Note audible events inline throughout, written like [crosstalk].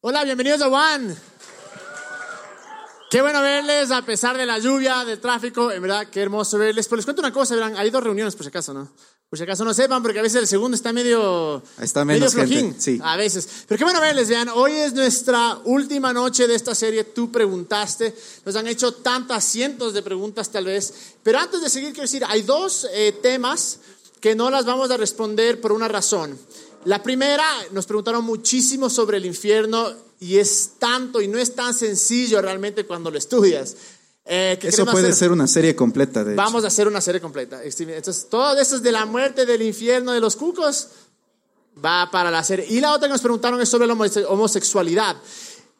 Hola, bienvenidos a One. Qué bueno verles a pesar de la lluvia, del tráfico. En verdad, qué hermoso verles. Pero les cuento una cosa, verán, hay dos reuniones por si acaso, ¿no? Por si acaso no sepan, porque a veces el segundo está medio, Está medio menos gente, flojín. sí. A veces. Pero qué bueno verles, vean. Hoy es nuestra última noche de esta serie. Tú preguntaste. Nos han hecho tantas cientos de preguntas, tal vez. Pero antes de seguir, quiero decir, hay dos eh, temas que no las vamos a responder por una razón. La primera, nos preguntaron muchísimo sobre el infierno y es tanto y no es tan sencillo realmente cuando lo estudias. Eh, Eso puede hacer- ser una serie completa, de hecho. Vamos a hacer una serie completa. Entonces, todo eso es de la muerte, del infierno, de los cucos, va para la serie. Y la otra que nos preguntaron es sobre la homose- homosexualidad.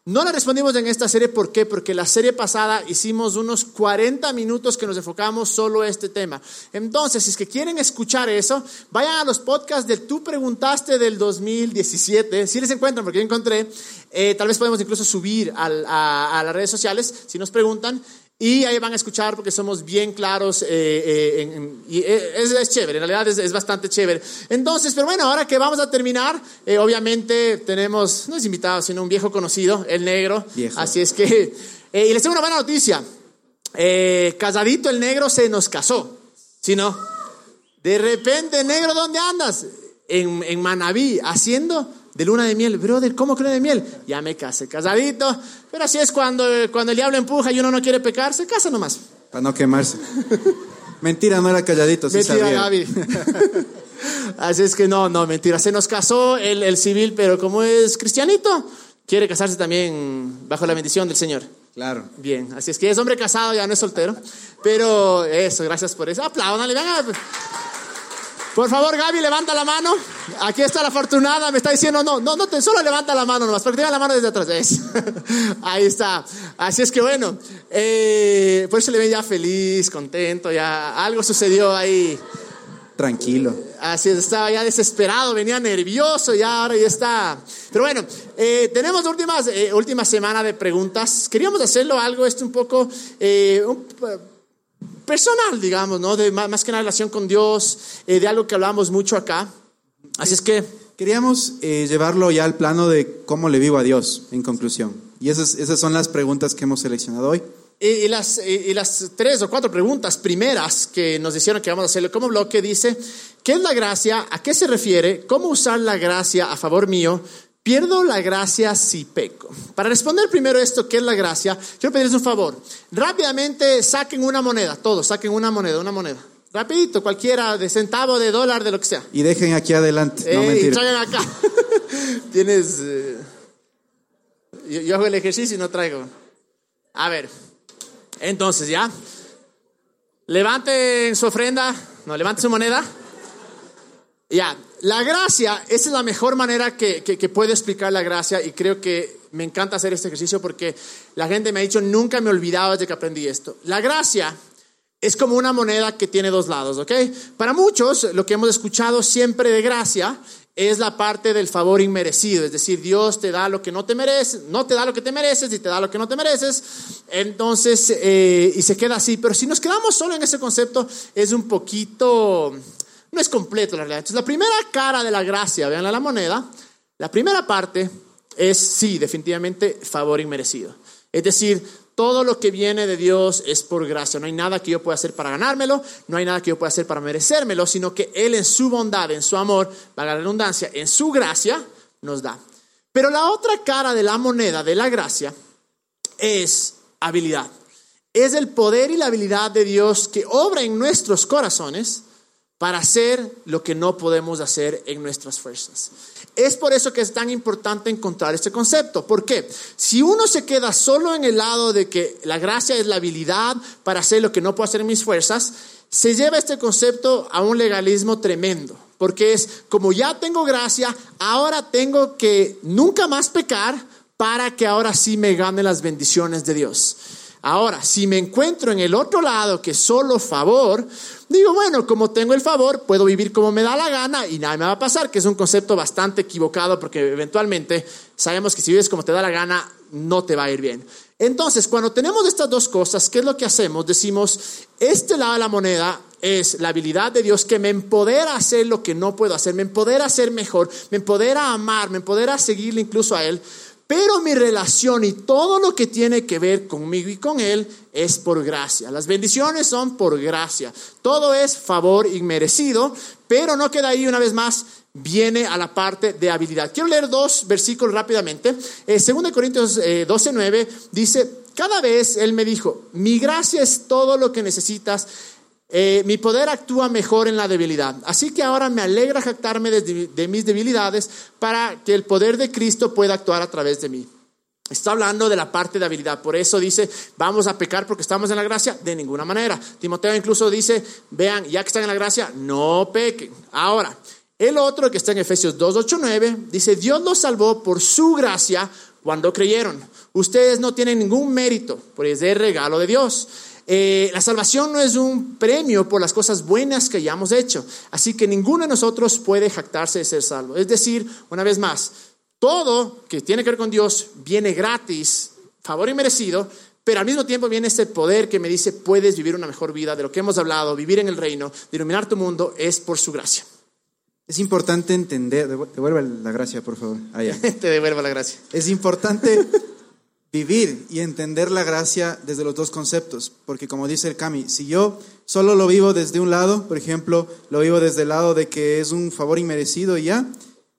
No la respondimos en esta serie, ¿por qué? Porque la serie pasada hicimos unos 40 minutos que nos enfocamos solo a este tema. Entonces, si es que quieren escuchar eso, vayan a los podcasts de Tú Preguntaste del 2017, si les encuentran, porque yo encontré, eh, tal vez podemos incluso subir a las redes sociales, si nos preguntan, y ahí van a escuchar porque somos bien claros eh, eh, en- y eh, es, es chévere, en realidad es, es bastante chévere. Entonces, pero bueno, ahora que vamos a terminar, eh, obviamente tenemos, no es invitado, sino un viejo conocido, el negro. Viejo. Así es que, y les tengo una buena noticia. Casadito el negro se nos casó, ¿sí no? De repente, negro, ¿dónde andas? En, en Manabí, haciendo de luna de miel. Brother, ¿cómo que luna de miel? Ya me casé, casadito. Pero así es cuando, cuando el diablo empuja y uno no quiere pecar, se casa nomás. Para no quemarse. [laughs] Mentira, no era calladito, sí mentira, sabía. Gaby. [laughs] así es que no, no, mentira. Se nos casó el, el civil, pero como es cristianito, quiere casarse también bajo la bendición del Señor. Claro. Bien, así es que es hombre casado, ya no es soltero. Pero eso, gracias por eso. Apláudanle, venga. Por favor, Gaby, levanta la mano. Aquí está la afortunada, me está diciendo, no, no, no, solo levanta la mano nomás, porque tenga la mano desde atrás. Eso. [laughs] Ahí está. Así es que bueno, eh, por eso le ven ya feliz, contento, ya algo sucedió ahí. Tranquilo. Así es, estaba ya desesperado, venía nervioso, ya ahora ya está. Pero bueno, eh, tenemos últimas, eh, última semana de preguntas. Queríamos hacerlo algo, esto un poco eh, un- personal, digamos, ¿no? De más, que una relación con Dios, eh, de algo que hablamos mucho acá. Así es que, Queríamos eh, llevarlo ya al plano de cómo le vivo a Dios, en conclusión. Y esas, esas son las preguntas que hemos seleccionado hoy. y, las, y, las tres o cuatro preguntas primeras que nos dijeron que vamos a hacerlo como bloque dice, ¿qué es la gracia? ¿A qué se refiere? ¿Cómo usar la gracia a favor mío? ¿Pierdo la gracia si peco? Para responder primero esto, ¿qué es la gracia? Quiero pedirles un favor. Rápidamente saquen una moneda, todos saquen una moneda, una moneda. Rapidito, cualquiera, de centavo, de dólar, de lo que sea. Y dejen aquí adelante. No, mentira. traigan acá. [laughs] Tienes. eh, yo, yo hago el ejercicio y no traigo. A ver. Entonces, ¿ya? Levanten su ofrenda. No, levanten su moneda. Ya. La gracia, esa es la mejor manera que, que, que puedo explicar la gracia y creo que me encanta hacer este ejercicio porque la gente me ha dicho, nunca me he olvidado desde que aprendí esto. La gracia es como una moneda que tiene dos lados, ¿ok? Para muchos, lo que hemos escuchado siempre de gracia es la parte del favor inmerecido, es decir, Dios te da lo que no te mereces, no te da lo que te mereces y te da lo que no te mereces, entonces, eh, y se queda así, pero si nos quedamos solo en ese concepto, es un poquito, no es completo la realidad. Entonces, la primera cara de la gracia, vean la moneda, la primera parte es, sí, definitivamente, favor inmerecido. Es decir, todo lo que viene de Dios es por gracia. No hay nada que yo pueda hacer para ganármelo, no hay nada que yo pueda hacer para merecérmelo, sino que Él en su bondad, en su amor, valga la redundancia, en su gracia, nos da. Pero la otra cara de la moneda de la gracia es habilidad. Es el poder y la habilidad de Dios que obra en nuestros corazones para hacer lo que no podemos hacer en nuestras fuerzas. Es por eso que es tan importante encontrar este concepto. ¿Por qué? Si uno se queda solo en el lado de que la gracia es la habilidad para hacer lo que no puedo hacer en mis fuerzas, se lleva este concepto a un legalismo tremendo. Porque es como ya tengo gracia, ahora tengo que nunca más pecar para que ahora sí me gane las bendiciones de Dios. Ahora, si me encuentro en el otro lado, que solo favor, digo, bueno, como tengo el favor, puedo vivir como me da la gana y nada me va a pasar, que es un concepto bastante equivocado porque eventualmente sabemos que si vives como te da la gana, no te va a ir bien. Entonces, cuando tenemos estas dos cosas, ¿qué es lo que hacemos? Decimos, este lado de la moneda es la habilidad de Dios que me empodera a hacer lo que no puedo hacer, me empodera a ser mejor, me empodera a amar, me empodera a seguirle incluso a Él. Pero mi relación y todo lo que tiene que ver conmigo y con Él es por gracia. Las bendiciones son por gracia. Todo es favor inmerecido, pero no queda ahí una vez más, viene a la parte de habilidad. Quiero leer dos versículos rápidamente. Eh, 2 Corintios eh, 12, 9 dice, cada vez Él me dijo, mi gracia es todo lo que necesitas eh, mi poder actúa mejor en la debilidad. Así que ahora me alegra jactarme de, mis debilidades para que el poder de Cristo pueda actuar a través de mí. Está hablando de la parte de habilidad. Por eso dice, vamos a pecar porque estamos en la gracia. De ninguna manera. Timoteo incluso dice, vean, ya que están en la gracia, no pequen. Ahora, el otro que está en Efesios 2, 8, 9, dice, Dios los salvó por su gracia cuando creyeron. Ustedes no tienen ningún mérito, pues es el regalo de Dios. Eh, la salvación no es un premio por las cosas buenas que hayamos hecho, así que ninguno de nosotros puede jactarse de ser salvo. Es decir, una vez más, todo que tiene que ver con Dios viene gratis, favor y merecido, pero al mismo tiempo viene ese poder que me dice, puedes vivir una mejor vida, de lo que hemos hablado, vivir en el reino, de iluminar tu mundo, es por su gracia. Es importante entender, devuelve la gracia, por favor. Ah, [laughs] Te devuelvo la gracia. Es importante vivir y entender la gracia desde los dos conceptos, porque como dice el Cami, si yo solo lo vivo desde un lado, por ejemplo, lo vivo desde el lado de que es un favor inmerecido y ya,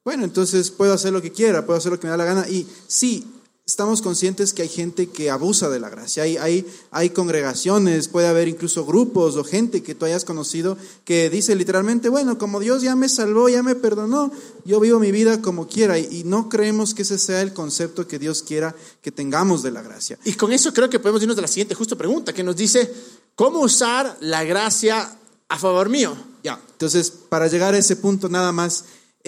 bueno, entonces puedo hacer lo que quiera, puedo hacer lo que me da la gana y sí, estamos conscientes que hay gente que abusa de la gracia. Hay, hay, hay, congregaciones, puede haber incluso grupos o gente que tú hayas conocido que dice literalmente, bueno, como Dios ya me salvó, ya me perdonó, yo vivo mi vida como quiera. Y, y no creemos que ese sea el concepto que Dios quiera que tengamos de la gracia. Y con eso creo que podemos irnos de la siguiente justo pregunta, que nos dice, ¿cómo usar la gracia a favor mío? Ya, entonces, para llegar a ese punto nada más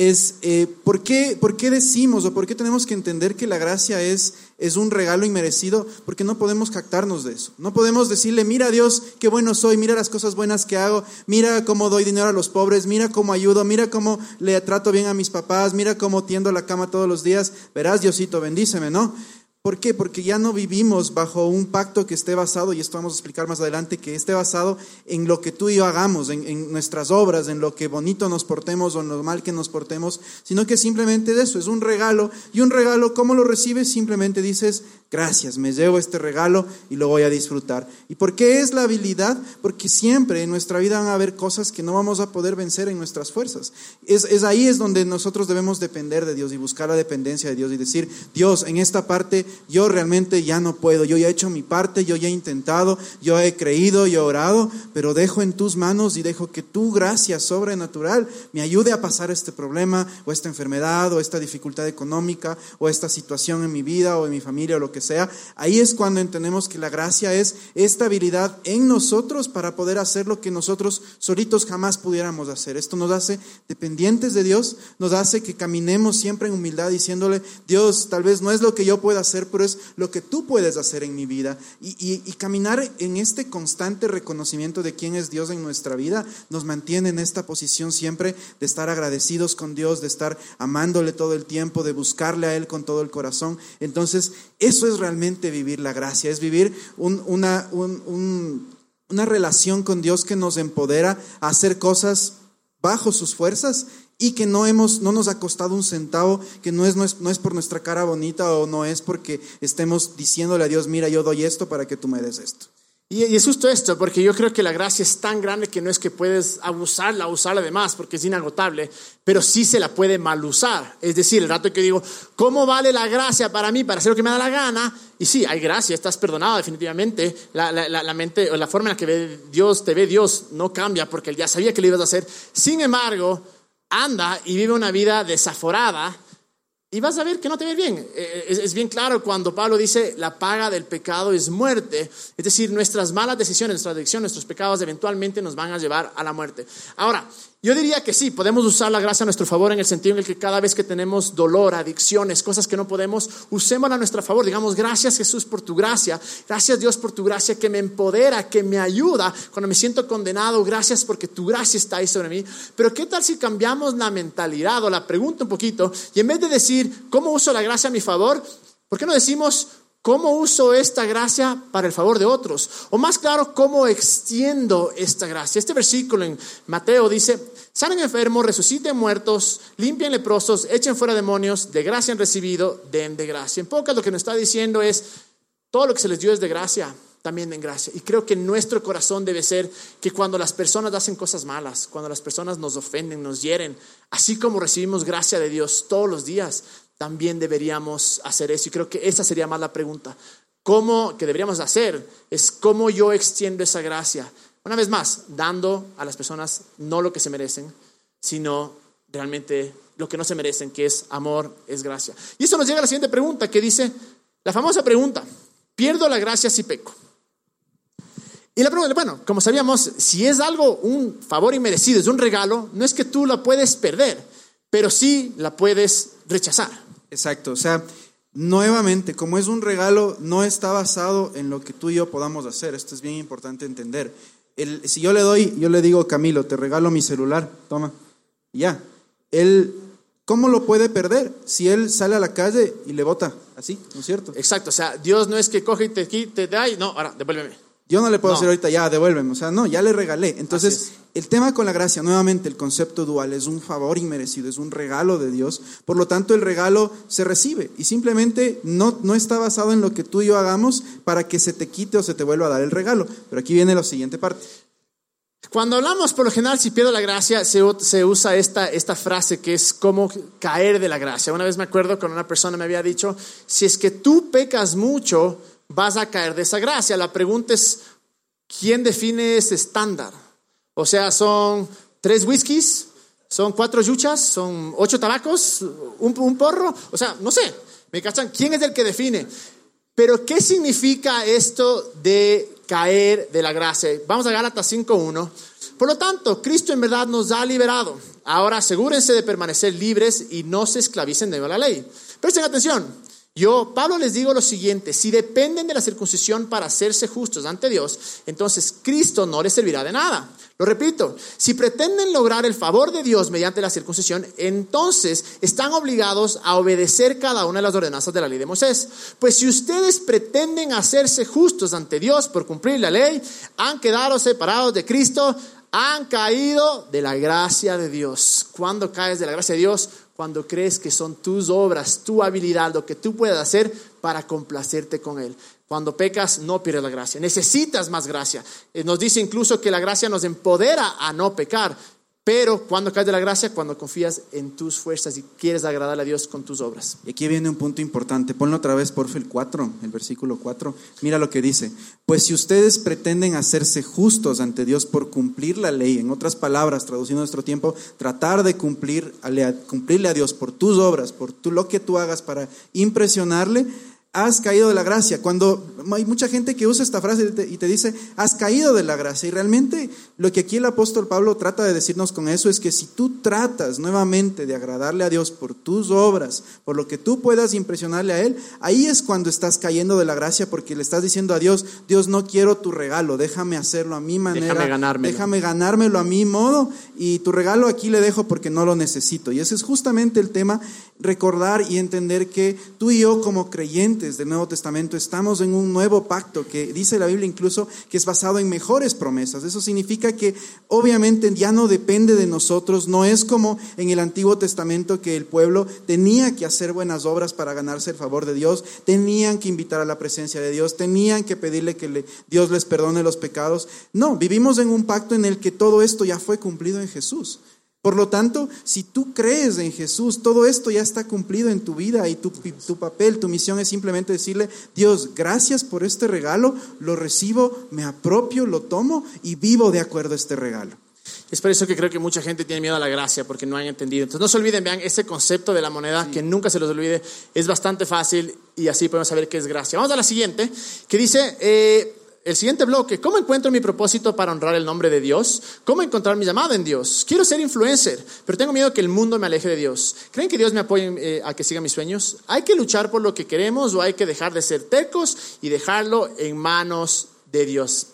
es eh, ¿por, qué, ¿por, qué, decimos o por qué tenemos que entender que la gracia es, es un regalo inmerecido? Porque no podemos jactarnos de eso. No podemos decirle, mira Dios, qué bueno soy, mira las cosas buenas que hago, mira cómo doy dinero a los pobres, mira cómo ayudo, mira cómo le trato bien a mis papás, mira cómo tiendo la cama todos los días. Verás, Diosito, bendíceme, ¿no? ¿Por qué? Porque ya no vivimos bajo un pacto que esté basado, y esto vamos a explicar más adelante, que esté basado en lo que tú y yo hagamos, en, en, nuestras obras, en lo que bonito nos portemos o en lo mal que nos portemos, sino que simplemente de eso, es un regalo. Y un regalo, ¿cómo lo recibes? Simplemente dices, gracias, me llevo este regalo y lo voy a disfrutar. ¿Y por qué es la habilidad? Porque siempre en nuestra vida van a haber cosas que no vamos a poder vencer en nuestras fuerzas. Es, es ahí es donde nosotros debemos depender de Dios y buscar la dependencia de Dios y decir, Dios, en esta parte yo realmente ya no puedo, yo ya he hecho mi parte, yo ya he intentado, yo he creído y he orado, pero dejo en tus manos y dejo que tu gracia sobrenatural me ayude a pasar este problema o esta enfermedad o esta dificultad económica o esta situación en mi vida o en mi familia o lo que sea. Ahí es cuando entendemos que la gracia es esta habilidad en nosotros para poder hacer lo que nosotros solitos jamás pudiéramos hacer. Esto nos hace dependientes de Dios, nos hace que caminemos siempre en humildad diciéndole, Dios, tal vez no es lo que yo pueda hacer, pero es lo que tú puedes hacer en mi vida. Y, caminar en este constante reconocimiento de quién es Dios en nuestra vida nos mantiene en esta posición siempre de estar agradecidos con Dios, de estar amándole todo el tiempo, de buscarle a Él con todo el corazón. Entonces, eso es realmente vivir la gracia, es vivir un, una, un, un, una relación con Dios que nos empodera a hacer cosas bajo sus fuerzas y que no, hemos, no nos ha costado un centavo, que no es, no, es, no es por nuestra cara bonita o no es porque estemos diciéndole a Dios, mira, yo doy esto para que tú me des esto. Y, y es justo esto, porque yo creo que la gracia es tan grande que no es que puedes abusarla, usarla de más, porque es inagotable, pero sí se la puede mal usar. Es decir, el rato que digo, ¿cómo vale la gracia para mí, para hacer lo que me da la gana? Y sí, hay gracia, estás perdonado definitivamente. La, la, la, mente o la forma en la que ve Dios, te ve Dios no cambia porque él ya sabía que lo ibas a hacer. Sin embargo, anda y vive una vida desaforada y vas a ver que no te ve bien. Es, bien claro cuando Pablo dice, la paga del pecado es muerte. Es decir, nuestras malas decisiones, nuestra adicción, nuestros pecados eventualmente nos van a llevar a la muerte. Ahora, yo diría que sí, podemos usar la gracia a nuestro favor en el sentido en el que cada vez que tenemos dolor, adicciones, cosas que no podemos, usémosla a nuestro favor. Digamos, gracias Jesús por tu gracia, gracias Dios por tu gracia que me empodera, que me ayuda cuando me siento condenado, gracias porque tu gracia está ahí sobre mí. Pero ¿qué tal si cambiamos la mentalidad o la pregunta un poquito y en vez de decir, ¿cómo uso la gracia a mi favor? ¿Por qué no decimos, ¿Cómo uso esta gracia para el favor de otros? O más claro, ¿cómo extiendo esta gracia? Este versículo en Mateo dice, sanen enfermos, resuciten muertos, limpien leprosos, echen fuera demonios, de gracia han recibido, den de gracia. En pocas lo que nos está diciendo es, todo lo que se les dio es de gracia, también den gracia. Y creo que nuestro corazón debe ser que cuando las personas hacen cosas malas, cuando las personas nos ofenden, nos hieren, así como recibimos gracia de Dios todos los días, también deberíamos hacer eso. Y creo que esa sería más la pregunta. ¿Cómo que deberíamos hacer? Es cómo yo extiendo esa gracia. Una vez más, dando a las personas no lo que se merecen, sino realmente lo que no se merecen, que es amor, es gracia. Y eso nos llega a la siguiente pregunta, que dice, la famosa pregunta, ¿pierdo la gracia si peco? Y la pregunta, bueno, como sabíamos, si es algo, un favor inmerecido, es un regalo, no es que tú la puedes perder, pero sí la puedes rechazar. Exacto, o sea, nuevamente, como es un regalo, no está basado en lo que tú y yo podamos hacer. Esto es bien importante entender. El, si yo le doy, yo le digo, Camilo, te regalo mi celular, toma, ya. Él, ¿cómo lo puede perder si él sale a la calle y le bota así, ¿no es cierto? Exacto, o sea, Dios no es que coge y te te da y no, ahora devuélveme. Yo no le puedo decir ahorita, ya, devuélveme. O sea, no, ya le regalé. Entonces, el tema con la gracia, nuevamente, el concepto dual es un favor inmerecido, es un regalo de Dios. Por lo tanto, el regalo se recibe y simplemente no, no está basado en lo que tú y yo hagamos para que se te quite o se te vuelva a dar el regalo. Pero aquí viene la siguiente parte. Cuando hablamos, por lo general, si pierdo la gracia, se, se, usa esta, esta frase que es como caer de la gracia. Una vez me acuerdo cuando una persona me había dicho, si es que tú pecas mucho, vas a caer de esa gracia. La pregunta es, ¿quién define ese estándar? O sea, son tres whiskies, son cuatro yuchas, son ocho tabacos, un, porro. O sea, no sé, ¿me cachan? ¿Quién es el que define? Pero, ¿qué significa esto de caer de la gracia? Vamos a Gálatas 5.1. Por lo tanto, Cristo en verdad nos ha liberado. Ahora asegúrense de permanecer libres y no se esclavicen de la ley. Presten atención. Yo, Pablo, les digo lo siguiente, si dependen de la circuncisión para hacerse justos ante Dios, entonces Cristo no les servirá de nada. Lo repito, si pretenden lograr el favor de Dios mediante la circuncisión, entonces están obligados a obedecer cada una de las ordenanzas de la ley de Moisés. Pues si ustedes pretenden hacerse justos ante Dios por cumplir la ley, han quedado separados de Cristo, han caído de la gracia de Dios. Cuando caes de la gracia de Dios, cuando crees que son tus obras, tu habilidad, lo que tú puedes hacer para complacerte con Él. Cuando pecas, no pierdes la gracia. Necesitas más gracia. Eh, nos dice incluso que la gracia nos empodera a no pecar. Pero cuando caes de la gracia, cuando confías en tus fuerzas y quieres agradar a Dios con tus obras. Y aquí viene un punto importante. Ponlo otra vez, por el 4, el versículo 4. Mira lo que dice. Pues si ustedes pretenden hacerse justos ante Dios por cumplir la ley, en otras palabras, traduciendo nuestro tiempo, tratar de cumplir, cumplirle a Dios por tus obras, por lo que tú hagas para impresionarle, has caído de la gracia. Cuando hay mucha gente que usa esta frase y te, dice, has caído de la gracia. Y realmente lo que aquí el apóstol Pablo trata de decirnos con eso es que si tú tratas nuevamente de agradarle a Dios por tus obras, por lo que tú puedas impresionarle a Él, ahí es cuando estás cayendo de la gracia porque le estás diciendo a Dios, Dios no quiero tu regalo, déjame hacerlo a mi manera. Déjame ganármelo. Déjame ganármelo a mi modo y tu regalo aquí le dejo porque no lo necesito. Y ese es justamente el tema, recordar y entender que tú y yo como creyentes, del Nuevo Testamento estamos en un nuevo pacto que dice la Biblia incluso que es basado en mejores promesas. Eso significa que obviamente ya no depende de nosotros, no es como en el Antiguo Testamento que el pueblo tenía que hacer buenas obras para ganarse el favor de Dios, tenían que invitar a la presencia de Dios, tenían que pedirle que Dios les perdone los pecados. No, vivimos en un pacto en el que todo esto ya fue cumplido en Jesús. Por lo tanto, si tú crees en Jesús, todo esto ya está cumplido en tu vida y tu, tu, papel, tu misión es simplemente decirle, Dios, gracias por este regalo, lo recibo, me apropio, lo tomo y vivo de acuerdo a este regalo. Es por eso que creo que mucha gente tiene miedo a la gracia, porque no han entendido. Entonces no se olviden, vean, ese concepto de la moneda, que nunca se los olvide, es bastante fácil y así podemos saber qué es gracia. Vamos a la siguiente, que dice, eh, el siguiente bloque, ¿cómo encuentro mi propósito para honrar el nombre de Dios? ¿Cómo encontrar mi llamada en Dios? Quiero ser influencer, pero tengo miedo que el mundo me aleje de Dios. ¿Creen que Dios me apoye eh, a que siga mis sueños? ¿Hay que luchar por lo que queremos o hay que dejar de ser tecos y dejarlo en manos de Dios?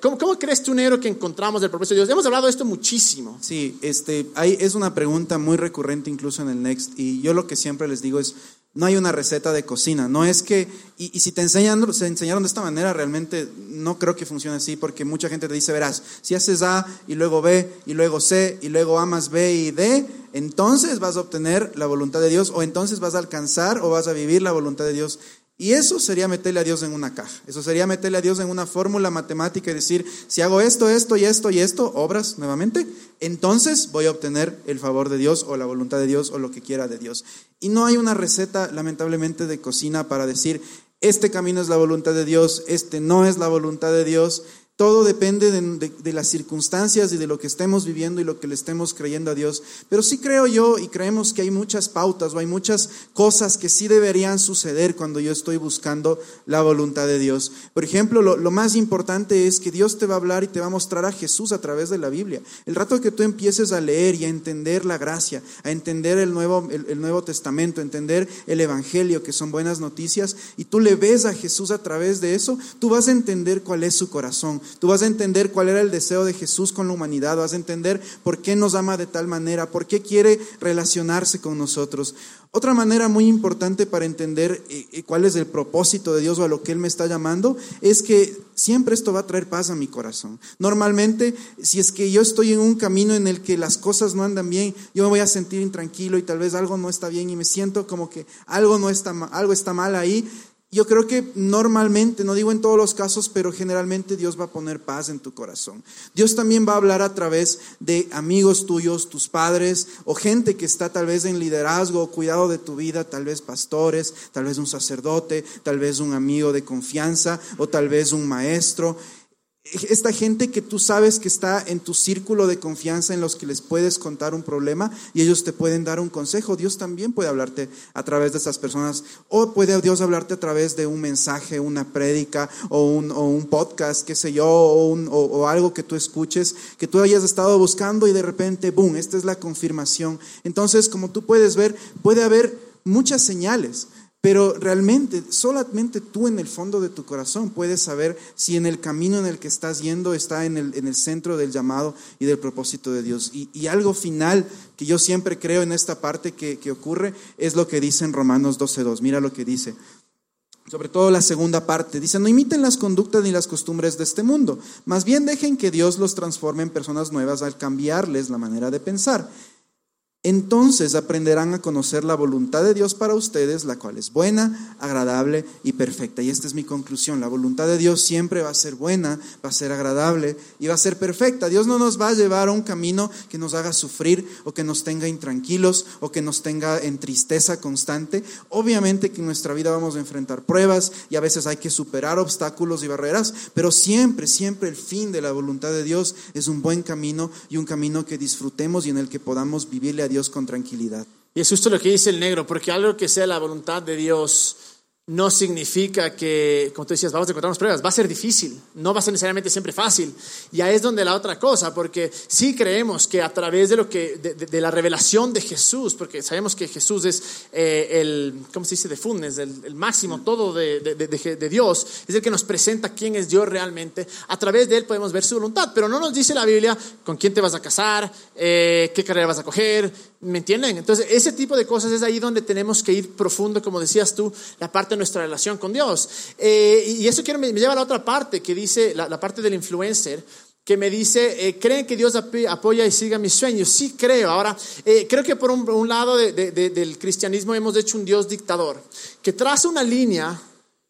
¿Cómo, cómo crees tú, negro, que encontramos el propósito de Dios? Hemos hablado de esto muchísimo. Sí, este, hay, es una pregunta muy recurrente incluso en el Next y yo lo que siempre les digo es No hay una receta de cocina. No es que, y, si te enseñan, se enseñaron de esta manera, realmente no creo que funcione así, porque mucha gente te dice, verás, si haces A y luego B y luego C y luego A más B y D, entonces vas a obtener la voluntad de Dios o entonces vas a alcanzar o vas a vivir la voluntad de Dios. Y eso sería meterle a Dios en una caja. Eso sería meterle a Dios en una fórmula matemática y decir, si hago esto, esto y esto y esto, obras nuevamente, entonces voy a obtener el favor de Dios o la voluntad de Dios o lo que quiera de Dios. Y no hay una receta, lamentablemente, de cocina para decir, este camino es la voluntad de Dios, este no es la voluntad de Dios. Todo depende de, las circunstancias y de lo que estemos viviendo y lo que le estemos creyendo a Dios. Pero sí creo yo y creemos que hay muchas pautas o hay muchas cosas que sí deberían suceder cuando yo estoy buscando la voluntad de Dios. Por ejemplo, lo, más importante es que Dios te va a hablar y te va a mostrar a Jesús a través de la Biblia. El rato que tú empieces a leer y a entender la gracia, a entender el Nuevo, el Nuevo Testamento, a entender el Evangelio, que son buenas noticias, y tú le ves a Jesús a través de eso, tú vas a entender cuál es su corazón Tú vas a entender cuál era el deseo de Jesús con la humanidad, vas a entender por qué nos ama de tal manera, por qué quiere relacionarse con nosotros. Otra manera muy importante para entender eh, eh, cuál es el propósito de Dios o a lo que Él me está llamando es que siempre esto va a traer paz a mi corazón. Normalmente, si es que yo estoy en un camino en el que las cosas no andan bien, yo me voy a sentir intranquilo y tal vez algo no está bien y me siento como que algo no está algo está mal ahí. Yo creo que normalmente, no digo en todos los casos, pero generalmente Dios va a poner paz en tu corazón. Dios también va a hablar a través de amigos tuyos, tus padres o gente que está tal vez en liderazgo o cuidado de tu vida, tal vez pastores, tal vez un sacerdote, tal vez un amigo de confianza o tal vez un maestro esta gente que tú sabes que está en tu círculo de confianza en los que les puedes contar un problema y ellos te pueden dar un consejo. Dios también puede hablarte a través de esas personas o puede Dios hablarte a través de un mensaje, una prédica o un, podcast, qué sé yo, o, o algo que tú escuches, que tú hayas estado buscando y de repente, ¡boom!, esta es la confirmación. Entonces, como tú puedes ver, puede haber muchas señales. Pero realmente, solamente tú en el fondo de tu corazón puedes saber si en el camino en el que estás yendo está en el, en el centro del llamado y del propósito de Dios. Y, algo final que yo siempre creo en esta parte que, que ocurre es lo que dice en Romanos 12.2. Mira lo que dice. Sobre todo la segunda parte. Dice, no imiten las conductas ni las costumbres de este mundo. Más bien dejen que Dios los transforme en personas nuevas al cambiarles la manera de pensar entonces aprenderán a conocer la voluntad de Dios para ustedes, la cual es buena, agradable y perfecta. Y esta es mi conclusión. La voluntad de Dios siempre va a ser buena, va a ser agradable y va a ser perfecta. Dios no nos va a llevar a un camino que nos haga sufrir o que nos tenga intranquilos o que nos tenga en tristeza constante. Obviamente que en nuestra vida vamos a enfrentar pruebas y a veces hay que superar obstáculos y barreras, pero siempre, siempre el fin de la voluntad de Dios es un buen camino y un camino que disfrutemos y en el que podamos vivirle a Dios con tranquilidad. Y es justo lo que dice el negro, porque algo que sea la voluntad de Dios no significa que, como tú decías, vamos a encontrarnos pruebas, va a ser difícil, no va a ser necesariamente siempre fácil. Y ahí es donde la otra cosa, porque sí creemos que a través de lo que, de, la revelación de Jesús, porque sabemos que Jesús es eh, el, ¿cómo se dice? De funes, el, máximo todo de, de, Dios, es el que nos presenta quién es Dios realmente. A través de él podemos ver su voluntad, pero no nos dice la Biblia con quién te vas a casar, eh, qué carrera vas a coger, ¿me entienden? Entonces, ese tipo de cosas es ahí donde tenemos que ir profundo, como decías tú, la parte nuestra relación con Dios. Eh, y eso quiero, me, lleva a la otra parte que dice, la, parte del influencer, que me dice, eh, ¿creen que Dios apoya y siga mis sueños? Sí, creo. Ahora, eh, creo que por un, lado del cristianismo hemos hecho un Dios dictador, que traza una línea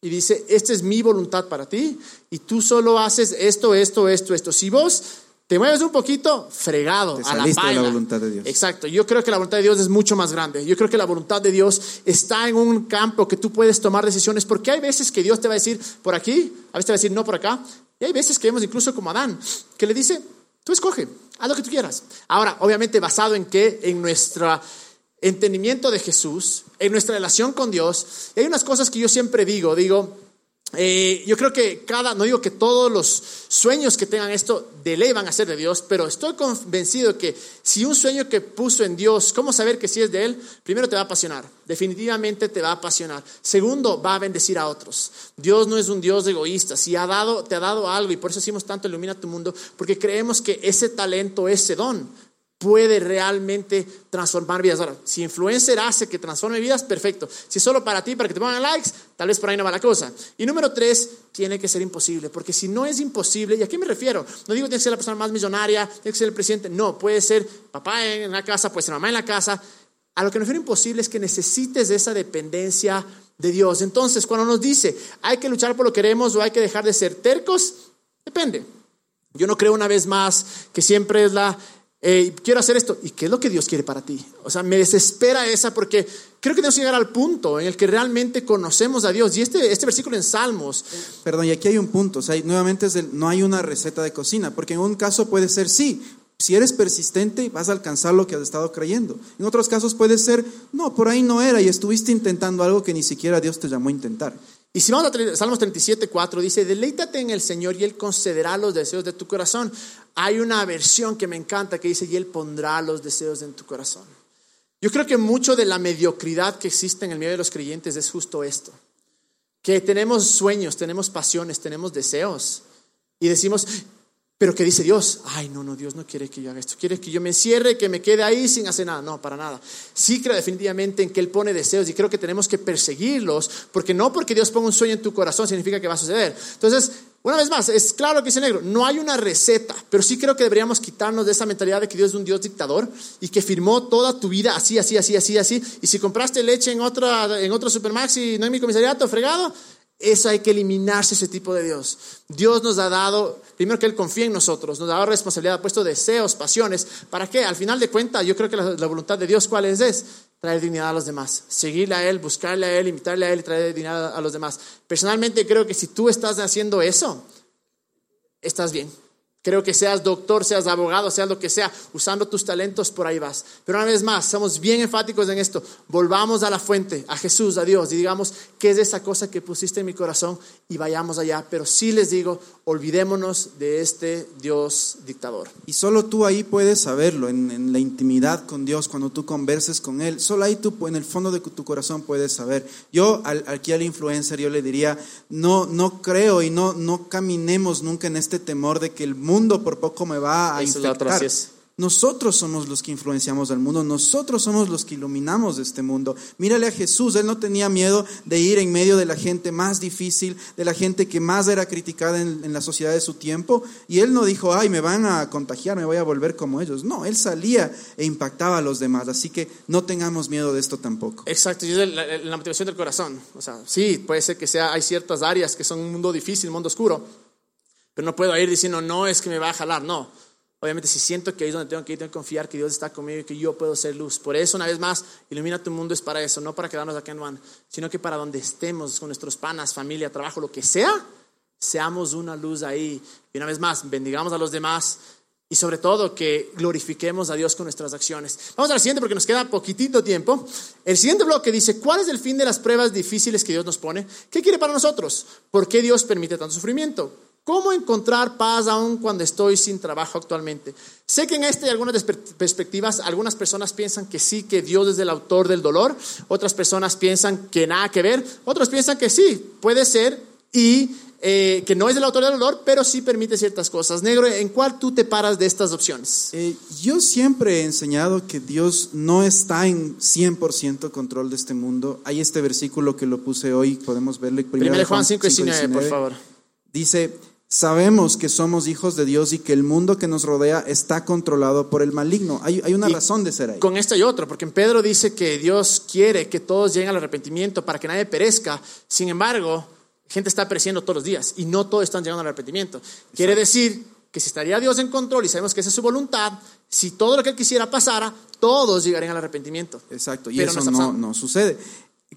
y dice, esta es mi voluntad para ti, y tú solo haces esto, esto, esto, esto. Si vos te mueves un poquito fregado a la de la voluntad de Dios. Exacto. Yo creo que la voluntad de Dios es mucho más grande. Yo creo que la voluntad de Dios está en un campo que tú puedes tomar decisiones, porque hay veces que Dios te va a decir por aquí, a veces te va a decir no por acá, y hay veces que vemos incluso como Adán, que le dice, tú escoge, haz lo que tú quieras. Ahora, obviamente basado en qué? En nuestro entendimiento de Jesús, en nuestra relación con Dios. Y hay unas cosas que yo siempre digo, digo, eh, yo creo que cada, no digo que todos los sueños que tengan esto de ley van a ser de Dios, pero estoy convencido que si un sueño que puso en Dios, ¿cómo saber que sí es de Él? Primero te va a apasionar, definitivamente te va a apasionar. Segundo, va a bendecir a otros. Dios no es un Dios egoísta, si ha dado, te ha dado algo y por eso decimos tanto ilumina tu mundo, porque creemos que ese talento, ese don, puede realmente transformar vidas. Ahora, si influencer hace que transforme vidas, perfecto. Si es solo para ti, para que te pongan likes, tal vez por ahí no va la cosa. Y número tres, tiene que ser imposible, porque si no es imposible, ¿y a qué me refiero? No digo que tiene que ser la persona más millonaria, tiene que ser el presidente, no, puede ser papá en la casa, puede ser mamá en la casa. A lo que me refiero imposible es que necesites de esa dependencia de Dios. Entonces, cuando nos dice, hay que luchar por lo que queremos o hay que dejar de ser tercos, depende. Yo no creo una vez más que siempre es la quiero hacer esto. ¿Y qué es lo que Dios quiere para ti? O sea, me desespera esa porque creo que tenemos que llegar al punto en el que realmente conocemos a Dios. Y este, este versículo en Salmos. Perdón, y aquí hay un punto. O sea, nuevamente es no hay una receta de cocina, porque en un caso puede ser sí. Si eres persistente, vas a alcanzar lo que has estado creyendo. En otros casos puede ser, no, por ahí no era y estuviste intentando algo que ni siquiera Dios te llamó a intentar. Y si vamos a Salmos 37, 4, dice, deleítate en el Señor y Él concederá los deseos de tu corazón. Hay una versión que me encanta que dice, y Él pondrá los deseos en tu corazón. Yo creo que mucho de la mediocridad que existe en el medio de los creyentes es justo esto. Que tenemos sueños, tenemos pasiones, tenemos deseos. Y decimos, pero ¿qué dice Dios? Ay, no, no, Dios no quiere que yo haga esto. Quiere que yo me encierre, que me quede ahí sin hacer nada. No, para nada. Sí creo definitivamente en que Él pone deseos y creo que tenemos que perseguirlos, porque no porque Dios ponga un sueño en tu corazón significa que va a suceder. Entonces, una vez más, es claro que dice negro, no hay una receta, pero sí creo que deberíamos quitarnos de esa mentalidad de que Dios es un Dios dictador y que firmó toda tu vida así, así, así, así, así. Y si compraste leche en, otra, en otro supermax y no en mi comisariato, fregado, eso hay que eliminarse ese tipo de Dios. Dios nos ha dado, primero que Él confía en nosotros, nos ha dado responsabilidad, ha puesto deseos, pasiones. ¿Para qué? Al final de cuentas, yo creo que la, voluntad de Dios, ¿cuál es? es? Traer dignidad a los demás, seguirle a Él, buscarle a Él, invitarle a Él y traer dignidad a los demás. Personalmente creo que si tú estás haciendo eso, estás bien. Creo que seas doctor, seas abogado, seas lo que sea, usando tus talentos, por ahí vas. Pero una vez más, somos bien enfáticos en esto. Volvamos a la fuente, a Jesús, a Dios, y digamos, ¿qué es esa cosa que pusiste en mi corazón? Y vayamos allá. Pero sí les digo, olvidémonos de este Dios dictador. Y solo tú ahí puedes saberlo, en, la intimidad con Dios, cuando tú converses con Él. Solo ahí tú, en el fondo de tu corazón, puedes saber. Yo, aquí al influencer, yo le diría, no, no creo y no, no caminemos nunca en este temor de que el mundo mundo por poco me va a infectar. Nosotros somos los que influenciamos al mundo, nosotros somos los que iluminamos este mundo. Mírale a Jesús, él no tenía miedo de ir en medio de la gente más difícil, de la gente que más era criticada en, la sociedad de su tiempo, y él no dijo, ay, me van a contagiar, me voy a volver como ellos. No, él salía e impactaba a los demás, así que no tengamos miedo de esto tampoco. Exacto, y es la, la motivación del corazón. O sea, sí, puede ser que sea, hay ciertas áreas que son un mundo difícil, un mundo oscuro, no puedo ir diciendo, no, es que me va a jalar, no. Obviamente, si siento que ahí es donde tengo que ir, tengo que confiar que Dios está conmigo y que yo puedo ser luz. Por eso, una vez más, ilumina tu mundo es para eso, no para quedarnos aquí en Juan, sino que para donde estemos, con nuestros panas, familia, trabajo, lo que sea, seamos una luz ahí. Y una vez más, bendigamos a los demás y sobre todo que glorifiquemos a Dios con nuestras acciones. Vamos al siguiente porque nos queda poquitito tiempo. El siguiente bloque dice, ¿cuál es el fin de las pruebas difíciles que Dios nos pone? ¿Qué quiere para nosotros? ¿Por qué Dios permite tanto sufrimiento? ¿Cómo encontrar paz aún cuando estoy sin trabajo actualmente? Sé que en este hay algunas perspectivas, algunas personas piensan que sí, que Dios es el autor del dolor, otras personas piensan que nada que ver, otros piensan que sí, puede ser y eh, que no es el autor del dolor, pero sí permite ciertas cosas. Negro, ¿en cuál tú te paras de estas opciones? Eh, yo siempre he enseñado que Dios no está en 100% control de este mundo. Hay este versículo que lo puse hoy, podemos verlo. Primero Juan 5, 19, por favor. Dice, Sabemos que somos hijos de Dios y que el mundo que nos rodea está controlado por el maligno. Hay, una razón de ser ahí. Con esto hay otro, porque en Pedro dice que Dios quiere que todos lleguen al arrepentimiento para que nadie perezca. Sin embargo, gente está pereciendo todos los días y no todos están llegando al arrepentimiento. Quiere decir que si estaría Dios en control y sabemos que esa es su voluntad, si todo lo que Él quisiera pasara, todos llegarían al arrepentimiento. Exacto, y eso no, no sucede.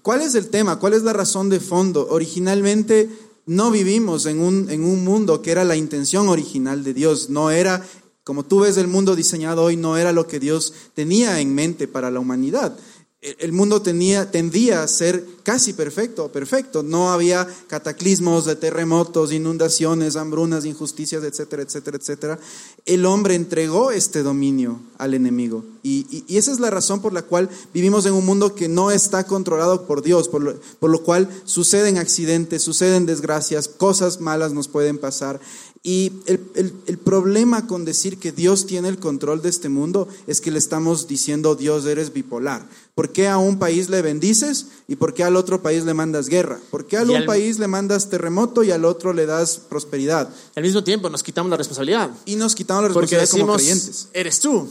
¿Cuál es el tema? ¿Cuál es la razón de fondo? Originalmente no vivimos en un, en un mundo que era la intención original de Dios, no era, como tú ves el mundo diseñado hoy, no era lo que Dios tenía en mente para la humanidad. El mundo tendía a ser casi perfecto, perfecto. No había cataclismos de terremotos, inundaciones, hambrunas, injusticias, etcétera, etcétera, etcétera. El hombre entregó este dominio al enemigo. Y, esa es la razón por la cual vivimos en un mundo que no está controlado por Dios, por lo cual suceden accidentes, suceden desgracias, cosas malas nos pueden pasar. Y el, problema con decir que Dios tiene el control de este mundo es que le estamos diciendo, Dios, eres bipolar. ¿Por qué a un país le bendices y por qué al otro país le mandas guerra? ¿Por qué a un país le mandas terremoto y al otro le das prosperidad? Al mismo tiempo nos quitamos la responsabilidad. Y nos quitamos la responsabilidad Porque como creyentes. Eres tú.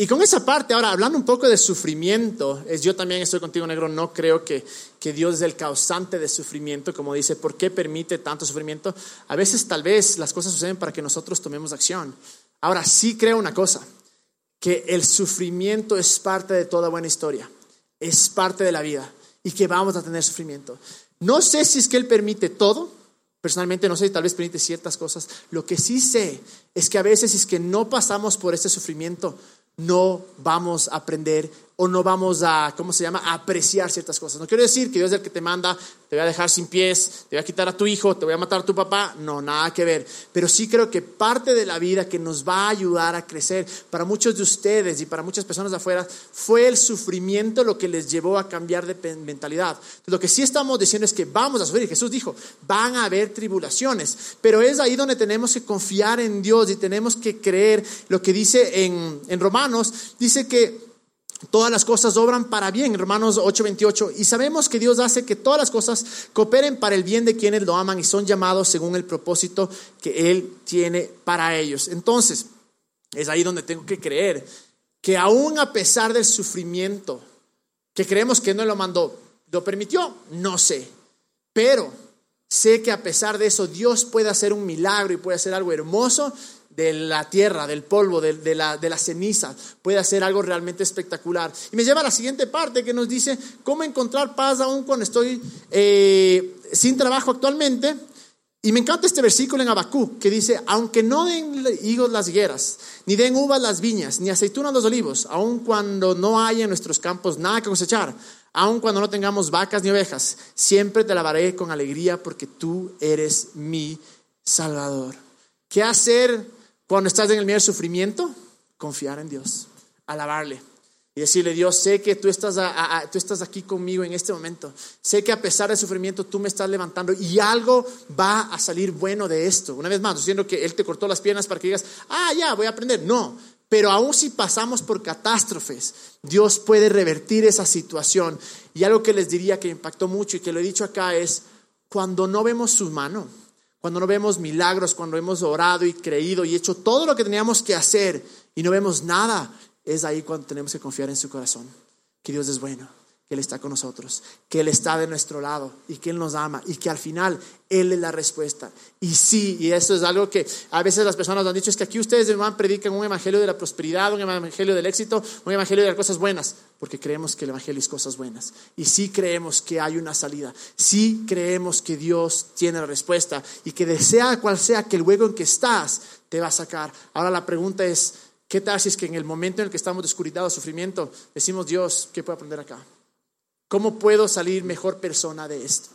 Y con esa parte, ahora hablando un poco de sufrimiento, es, yo también estoy contigo, negro, no creo que, que Dios es el causante de sufrimiento, como dice, ¿por qué permite tanto sufrimiento? A veces tal vez las cosas suceden para que nosotros tomemos acción. Ahora sí creo una cosa, que el sufrimiento es parte de toda buena historia, es parte de la vida y que vamos a tener sufrimiento. No sé si es que Él permite todo, Personalmente no sé tal vez permite ciertas cosas. Lo que sí sé es que a veces es que no pasamos por este sufrimiento, no vamos a aprender o no vamos a, ¿cómo se llama?, a apreciar ciertas cosas. No quiero decir que Dios es el que te manda, te voy a dejar sin pies, te voy a quitar a tu hijo, te voy a matar a tu papá. No, nada que ver. Pero sí creo que parte de la vida que nos va a ayudar a crecer para muchos de ustedes y para muchas personas de afuera fue el sufrimiento lo que les llevó a cambiar de mentalidad. Lo que sí estamos diciendo es que vamos a sufrir. Jesús dijo, van a haber tribulaciones. Pero es ahí donde tenemos que confiar en Dios y tenemos que creer lo que dice en, en Romanos. Dice que todas las cosas obran para bien, Romanos 8:28, y sabemos que Dios hace que todas las cosas cooperen para el bien de quienes lo aman y son llamados según el propósito que Él tiene para ellos. Entonces, es ahí donde tengo que creer que aún a pesar del sufrimiento, que creemos que no lo mandó, lo permitió, no sé, pero sé que a pesar de eso Dios puede hacer un milagro y puede hacer algo hermoso de la tierra, del polvo, de, la, de la ceniza, puede hacer algo realmente espectacular. Y me lleva a la siguiente parte que nos dice cómo encontrar paz aún cuando estoy eh, sin trabajo actualmente. Y me encanta este versículo en Abacú que dice, aunque no den higos las higueras, ni den uvas las viñas, ni aceitunas los olivos, aun cuando no haya en nuestros campos nada que cosechar, aun cuando no tengamos vacas ni ovejas, siempre te lavaré con alegría porque tú eres mi Salvador. ¿Qué hacer cuando estás en el medio del sufrimiento, confiar en Dios, alabarle y decirle, Dios, sé que tú estás, tú estás aquí conmigo en este momento. Sé que a pesar del sufrimiento tú me estás levantando y algo va a salir bueno de esto. Una vez más, diciendo que Él te cortó las piernas para que digas, ah, ya, voy a aprender. No, pero aún si pasamos por catástrofes, Dios puede revertir esa situación. Y algo que les diría que impactó mucho y que lo he dicho acá es, cuando no vemos su mano, cuando no vemos milagros, cuando hemos orado y creído y hecho todo lo que teníamos que hacer y no vemos nada, es ahí cuando tenemos que confiar en su corazón, que Dios es bueno, que Él está con nosotros, que Él está de nuestro lado y que Él nos ama y que al final Él es la respuesta. Y sí, y eso es algo que a veces las personas han dicho, es que aquí ustedes hermano predican un evangelio de la prosperidad, un evangelio del éxito, un evangelio de las cosas buenas, porque creemos que el evangelio es cosas buenas. Y sí creemos que hay una salida, sí creemos que Dios tiene la respuesta y que desea cual sea que el hueco en que estás te va a sacar. Ahora la pregunta es, ¿qué tal si es que en el momento en el que estamos descuritados, sufrimiento, decimos, Dios, ¿qué puedo aprender acá? ¿Cómo puedo salir mejor persona de esto?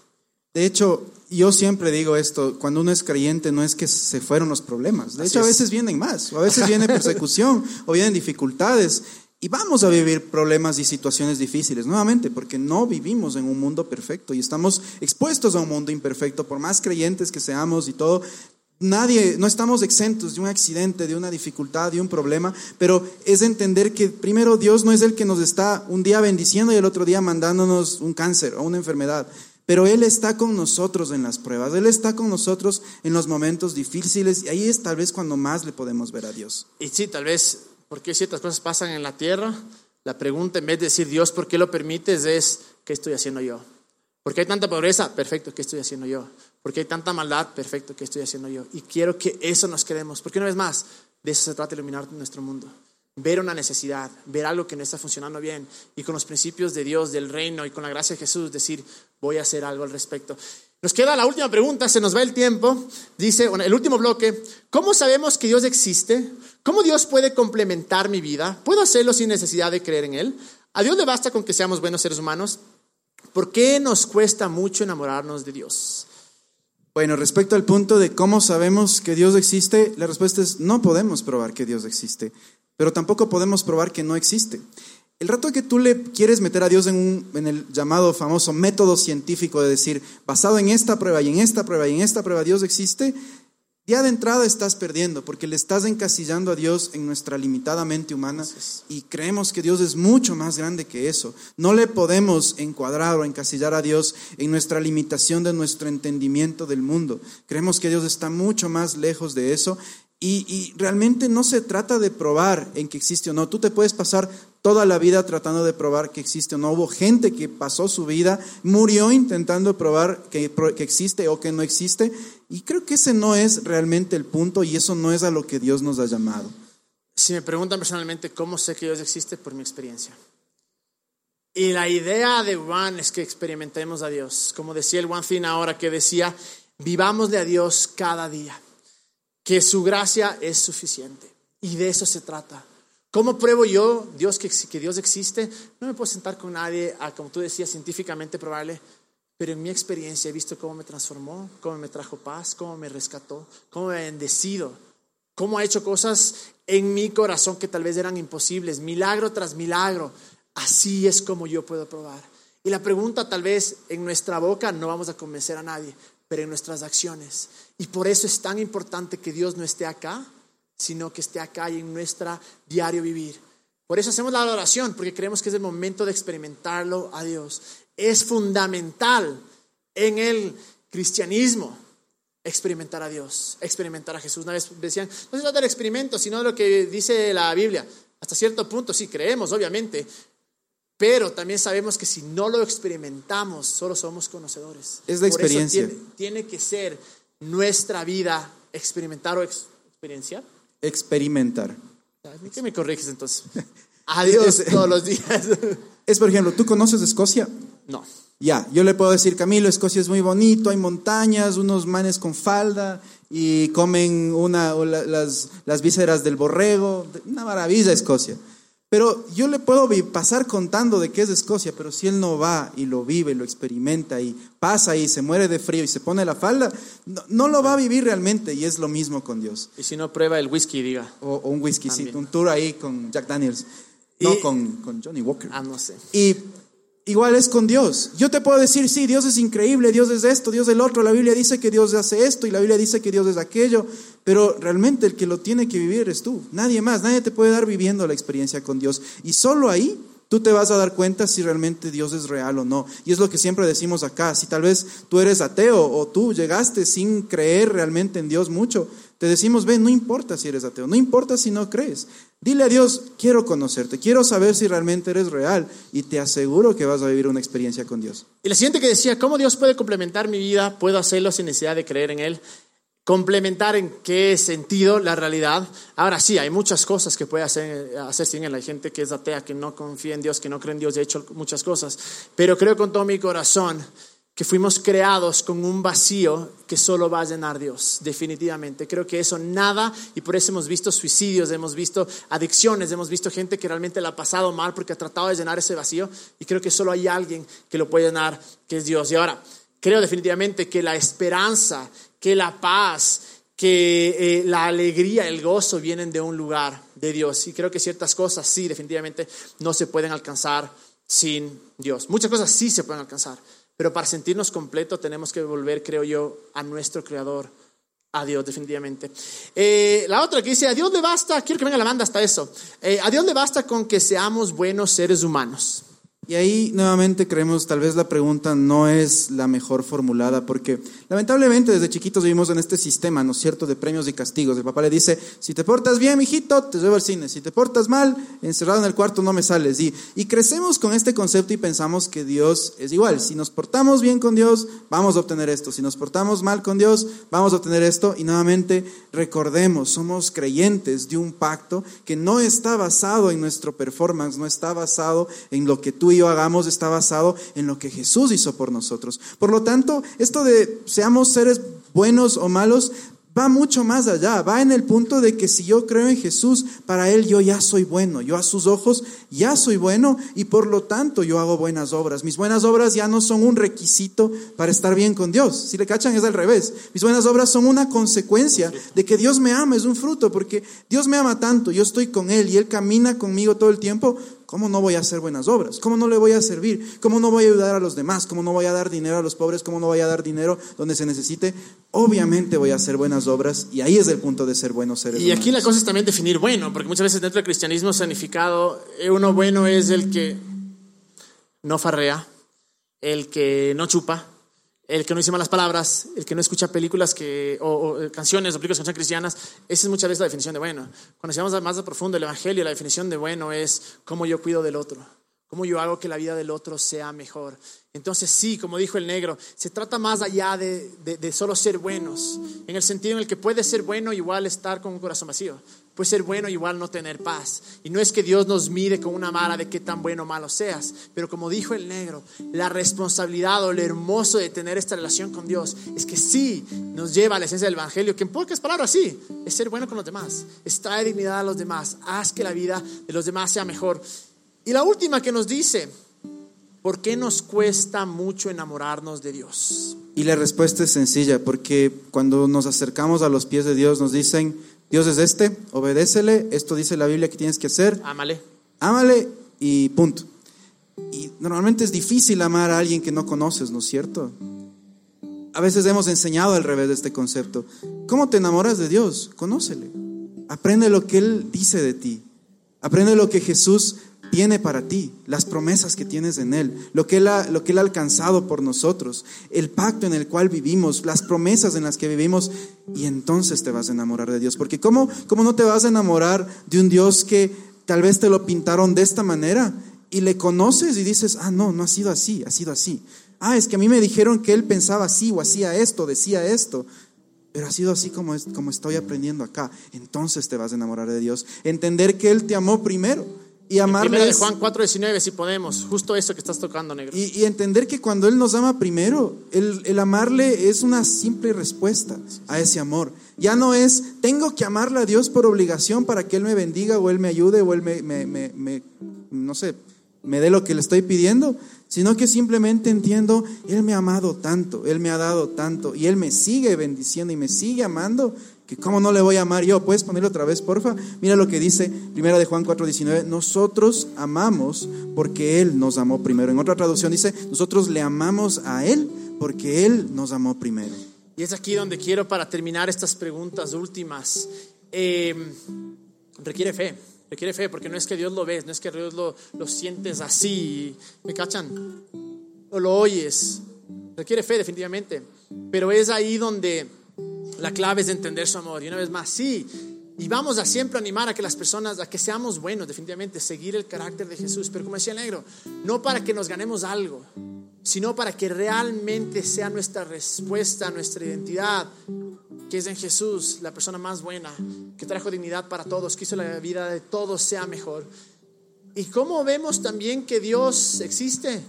De hecho, yo siempre digo esto, cuando uno es creyente no es que se fueron los problemas, de hecho a veces vienen más, o a veces viene persecución, o vienen dificultades, y vamos a vivir problemas y situaciones difíciles nuevamente, porque no vivimos en un mundo perfecto y estamos expuestos a un mundo imperfecto, por más creyentes que seamos y todo, Nadie, no estamos exentos de un accidente, de una dificultad, de un problema, pero es entender que primero Dios no es el que nos está un día bendiciendo y el otro día mandándonos un cáncer o una enfermedad, pero Él está con nosotros en las pruebas, Él está con nosotros en los momentos difíciles y ahí es tal vez cuando más le podemos ver a Dios. Y sí, tal vez, porque ciertas cosas pasan en la tierra? La pregunta en vez de decir Dios, ¿por qué lo permites? es, ¿qué estoy haciendo yo? ¿Por qué hay tanta pobreza? Perfecto, ¿qué estoy haciendo yo? Porque hay tanta maldad, perfecto, que estoy haciendo yo? Y quiero que eso nos quedemos, porque una vez más, de eso se trata iluminar nuestro mundo. Ver una necesidad, ver algo que no está funcionando bien y con los principios de Dios, del reino y con la gracia de Jesús decir, voy a hacer algo al respecto. Nos queda la última pregunta, se nos va el tiempo. Dice, bueno, el último bloque, ¿cómo sabemos que Dios existe? ¿Cómo Dios puede complementar mi vida? ¿Puedo hacerlo sin necesidad de creer en Él? ¿A Dios le basta con que seamos buenos seres humanos? ¿Por qué nos cuesta mucho enamorarnos de Dios? Bueno, respecto al punto de cómo sabemos que Dios existe, la respuesta es no podemos probar que Dios existe, pero tampoco podemos probar que no existe. El rato que tú le quieres meter a Dios en, un, en el llamado famoso método científico de decir, basado en esta prueba y en esta prueba y en esta prueba Dios existe, ya de entrada estás perdiendo porque le estás encasillando a Dios en nuestra limitada mente humana y creemos que Dios es mucho más grande que eso. No le podemos encuadrar o encasillar a Dios en nuestra limitación de nuestro entendimiento del mundo. Creemos que Dios está mucho más lejos de eso y, y, realmente no se trata de probar en que existe o no. Tú te puedes pasar toda la vida tratando de probar que existe o no. Hubo gente que pasó su vida, murió intentando probar que, que existe o que no existe. Y creo que ese no es realmente el punto y eso no es a lo que Dios nos ha llamado. Si me preguntan personalmente cómo sé que Dios existe, por mi experiencia. Y la idea de Juan es que experimentemos a Dios. Como decía el One Thing ahora que decía, vivámosle a Dios cada día que su gracia es suficiente. Y de eso se trata. ¿Cómo pruebo yo Dios que, que Dios existe? No me puedo sentar con nadie a, como tú decías, científicamente probarle, pero en mi experiencia he visto cómo me transformó, cómo me trajo paz, cómo me rescató, cómo me ha bendecido, cómo ha hecho cosas en mi corazón que tal vez eran imposibles, milagro tras milagro. Así es como yo puedo probar. Y la pregunta tal vez en nuestra boca no vamos a convencer a nadie, pero en nuestras acciones. Y por eso es tan importante que Dios no esté acá, sino que esté acá y en nuestra diario vivir. Por eso hacemos la adoración, porque creemos que es el momento de experimentarlo a Dios. Es fundamental en el cristianismo experimentar a Dios, experimentar a Jesús. Una vez decían, no se trata del experimento, sino de lo que dice la Biblia. Hasta cierto punto sí creemos, obviamente, pero también sabemos que si no lo experimentamos, solo somos conocedores. Es la experiencia. tiene, que ser nuestra vida experimentar o experienciar. Experimentar. ¿Qué me corriges entonces? [laughs] Adiós todos los días. Es, por ejemplo, ¿tú conoces Escocia? No. Ya, yo le puedo decir, Camilo, Escocia es muy bonito, hay montañas, unos manes con falda y comen una, las, las vísceras del borrego. Una maravilla Escocia. Pero yo le puedo pasar contando de qué es Escocia, pero si él no va y lo vive, lo experimenta y pasa y se muere de frío y se pone la falda, no, lo va a vivir realmente y es lo mismo con Dios. Y si no prueba el whisky, diga. O, un whisky, sí, un tour ahí con Jack Daniels, no con, con Johnny Walker. Ah, no sé. Y Igual es con Dios. Yo te puedo decir, sí, Dios es increíble, Dios es esto, Dios es el otro. La Biblia dice que Dios hace esto y la Biblia dice que Dios es aquello. Pero realmente el que lo tiene que vivir es tú. Nadie más, nadie te puede dar viviendo la experiencia con Dios. Y solo ahí tú te vas a dar cuenta si realmente Dios es real o no. Y es lo que siempre decimos acá. Si tal vez tú eres ateo o tú llegaste sin creer realmente en Dios mucho, te decimos, ven, no importa si eres ateo, no importa si no crees. Dile a Dios, quiero conocerte, quiero saber si realmente eres real y te aseguro que vas a vivir una experiencia con Dios. Y la siguiente que decía, ¿cómo Dios puede complementar mi vida? ¿Puedo hacerlo sin necesidad de creer en Él? Complementar en qué sentido la realidad. Ahora sí, hay muchas cosas que puede hacer, hacer sin Él. Hay gente que es atea, que no confía en Dios, que no cree en Dios, he hecho muchas cosas. Pero creo con todo mi corazón que fuimos creados con un vacío que solo va a llenar Dios, definitivamente. Creo que eso nada, y por eso hemos visto suicidios, hemos visto adicciones, hemos visto gente que realmente la ha pasado mal porque ha tratado de llenar ese vacío, y creo que solo hay alguien que lo puede llenar, que es Dios. Y ahora, creo definitivamente que la esperanza, que la paz, que eh, la alegría, el gozo vienen de un lugar de Dios. Y creo que ciertas cosas sí, definitivamente no se pueden alcanzar sin Dios. Muchas cosas sí se pueden alcanzar pero para sentirnos completos tenemos que volver, creo yo, a nuestro Creador, a Dios definitivamente. Eh, la otra que dice, a Dios le basta, quiero que venga la banda hasta eso, eh, a Dios le basta con que seamos buenos seres humanos. Y ahí nuevamente creemos, tal vez la pregunta no es la mejor formulada, porque lamentablemente desde chiquitos vivimos en este sistema, ¿no es cierto?, de premios y castigos. El papá le dice, si te portas bien, mijito, te llevo al cine. Si te portas mal, encerrado en el cuarto no me sales. Y, y crecemos con este concepto y pensamos que Dios es igual. Si nos portamos bien con Dios, vamos a obtener esto. Si nos portamos mal con Dios, vamos a obtener esto. Y nuevamente recordemos, somos creyentes de un pacto que no está basado en nuestro performance, no está basado en lo que tú yo hagamos está basado en lo que Jesús hizo por nosotros. Por lo tanto, esto de seamos seres buenos o malos va mucho más allá, va en el punto de que si yo creo en Jesús, para Él yo ya soy bueno, yo a sus ojos ya soy bueno y por lo tanto yo hago buenas obras. Mis buenas obras ya no son un requisito para estar bien con Dios. Si le cachan es al revés. Mis buenas obras son una consecuencia de que Dios me ama, es un fruto, porque Dios me ama tanto, yo estoy con Él y Él camina conmigo todo el tiempo. ¿Cómo no voy a hacer buenas obras? ¿Cómo no le voy a servir? ¿Cómo no voy a ayudar a los demás? ¿Cómo no voy a dar dinero a los pobres? ¿Cómo no voy a dar dinero donde se necesite? Obviamente voy a hacer buenas obras y ahí es el punto de ser buenos seres Y aquí la cosa es también definir bueno, porque muchas veces dentro del cristianismo significado, eh, uno bueno es el que no farrea, el que no chupa, el que no dice malas palabras, el que no escucha películas que, o, o canciones o películas que son cristianas, esa es muchas veces la definición de bueno. Cuando llegamos más a profundo el Evangelio, la definición de bueno es cómo yo cuido del otro, cómo yo hago que la vida del otro sea mejor. Entonces sí, como dijo el negro, se trata más allá de, de solo ser buenos, en el sentido en el que puede ser bueno igual estar con un corazón vacío. Puede ser bueno igual no tener paz. Y no es que Dios nos mide con una mala de qué tan bueno o malo seas, pero como dijo el negro, la responsabilidad o lo hermoso de tener esta relación con Dios es que sí nos lleva a la esencia del Evangelio, que en pocas palabras sí, es ser bueno con los demás, es traer dignidad a los demás, haz que la vida de los demás sea mejor. Y la última que nos dice, ¿por qué nos cuesta mucho enamorarnos de Dios? Y la respuesta es sencilla, porque cuando nos acercamos a los pies de Dios nos dicen, Dios es este, obedécele, esto dice la Biblia que tienes que hacer, Ámale. ámale y punto. Y normalmente es difícil amar a alguien que no conoces, ¿no es cierto? A veces hemos enseñado al revés de este concepto. ¿Cómo te enamoras de Dios? Conócele. Aprende lo que Él dice de ti. Aprende lo que Jesús tiene para ti, las promesas que tienes en Él, lo que Él ha, lo que él ha alcanzado por nosotros, el pacto en el cual vivimos, las promesas en las que vivimos, y entonces te vas a enamorar de Dios. Porque ¿cómo, cómo no te vas a enamorar de un Dios que tal vez te lo pintaron de esta manera y le conoces y dices, ah, no, no ha sido así, ha sido así. Ah, es que a mí me dijeron que Él pensaba así o hacía esto, decía esto. Pero ha sido así como, como estoy aprendiendo acá. Entonces te vas a enamorar de Dios. Entender que Él te amó primero y amarle Primero de Juan 4:19, si podemos, justo eso que estás tocando, negro. y, y entender que cuando Él nos ama primero, el, el amarle es una simple respuesta a ese amor. Ya no es, tengo que amarle a Dios por obligación para que Él me bendiga o Él me ayude o Él me, me- me- me- no sé, me dé lo que le estoy pidiendo, sino que simplemente entiendo, Él me ha amado tanto, Él me ha dado tanto y Él me sigue bendiciendo y me sigue amando. Que cómo no le voy a amar yo, puedes ponerlo otra vez, porfa. Mira lo que dice Primera de Juan 4:19, nosotros amamos porque él nos amó primero. En otra traducción dice, nosotros le amamos a él porque él nos amó primero. Y es aquí donde quiero para terminar estas preguntas últimas. Eh, requiere fe, requiere fe, porque no es que Dios lo ves, no es que Dios lo, lo sientes así, ¿me cachan? O lo oyes. Requiere fe, definitivamente. Pero es ahí donde la clave es de entender su amor. Y una vez más, sí. Y vamos a siempre animar a que las personas, a que seamos buenos, definitivamente, seguir el carácter de Jesús. Pero como decía el negro, no para que nos ganemos algo, sino para que realmente sea nuestra respuesta, nuestra identidad, que es en Jesús, la persona más buena, que trajo dignidad para todos, que hizo la vida de todos sea mejor. Y cómo vemos también que Dios existe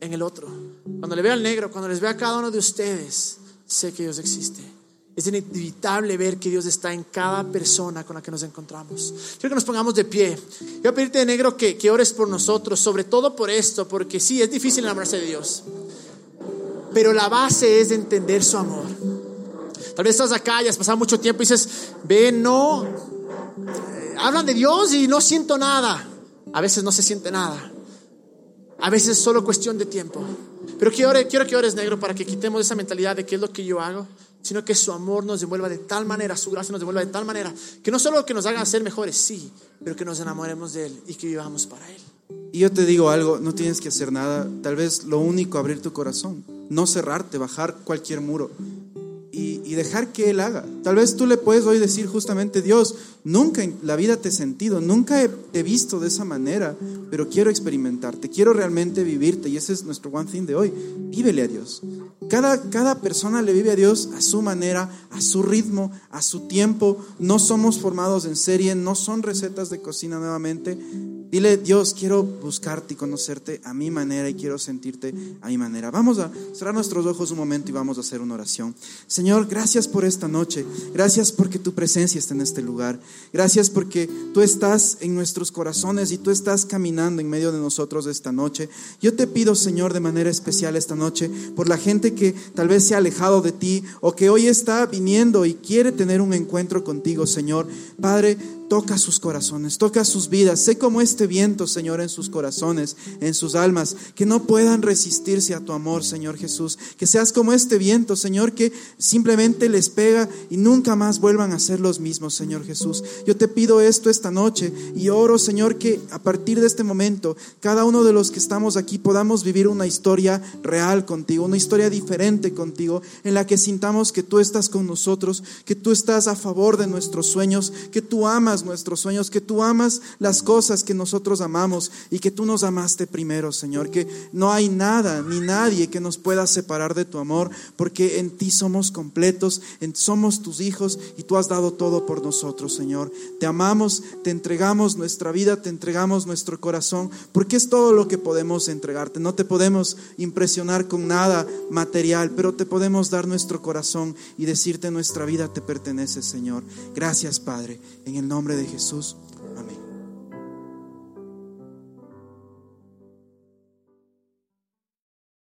en el otro. Cuando le veo al negro, cuando les veo a cada uno de ustedes, sé que Dios existe. Es inevitable ver que Dios está en cada persona con la que nos encontramos. Quiero que nos pongamos de pie. Quiero pedirte, negro, que, ores por nosotros, sobre todo por esto, porque sí, es difícil enamorarse de Dios. Pero la base es de entender su amor. Tal vez estás acá y has pasado mucho tiempo y dices, ve, no, eh, hablan de Dios y no siento nada. A veces no se siente nada. A veces es solo cuestión de tiempo. Pero quiero, quiero que ores negro para que quitemos esa mentalidad de qué es lo que yo hago, sino que su amor nos devuelva de tal manera, su gracia nos devuelva de tal manera, que no solo que nos haga ser mejores, sí, pero que nos enamoremos de Él y que vivamos para Él. Y yo te digo algo, no tienes que hacer nada, tal vez lo único, abrir tu corazón, no cerrarte, bajar cualquier muro y, y dejar que Él haga. Tal vez tú le puedes hoy decir justamente, Dios, nunca en la vida te he sentido, nunca he, te he visto de esa manera, pero quiero experimentarte, quiero realmente vivirte y ese es nuestro one thing de hoy, vívele a Dios. Cada, cada persona le vive a Dios a su manera, a su ritmo, a su tiempo. No somos formados en serie, no son recetas de cocina nuevamente. Dile, Dios, quiero buscarte y conocerte a mi manera y quiero sentirte a mi manera. Vamos a cerrar nuestros ojos un momento y vamos a hacer una oración. Señor, gracias por esta noche. Gracias porque tu presencia está en este lugar. Gracias porque tú estás en nuestros corazones y tú estás caminando en medio de nosotros esta noche. Yo te pido, Señor, de manera especial esta noche por la gente que tal vez se ha alejado de ti o que hoy está viniendo y quiere tener un encuentro contigo, Señor. Padre, Toca sus corazones, toca sus vidas. Sé como este viento, Señor, en sus corazones, en sus almas, que no puedan resistirse a tu amor, Señor Jesús. Que seas como este viento, Señor, que simplemente les pega y nunca más vuelvan a ser los mismos, Señor Jesús. Yo te pido esto esta noche y oro, Señor, que a partir de este momento, cada uno de los que estamos aquí podamos vivir una historia real contigo, una historia diferente contigo, en la que sintamos que tú estás con nosotros, que tú estás a favor de nuestros sueños, que tú amas nuestros sueños, que tú amas las cosas que nosotros amamos y que tú nos amaste primero, Señor, que no hay nada ni nadie que nos pueda separar de tu amor, porque en ti somos completos, en, somos tus hijos y tú has dado todo por nosotros, Señor. Te amamos, te entregamos nuestra vida, te entregamos nuestro corazón, porque es todo lo que podemos entregarte. No te podemos impresionar con nada material, pero te podemos dar nuestro corazón y decirte nuestra vida te pertenece, Señor. Gracias, Padre, en el de Jesús.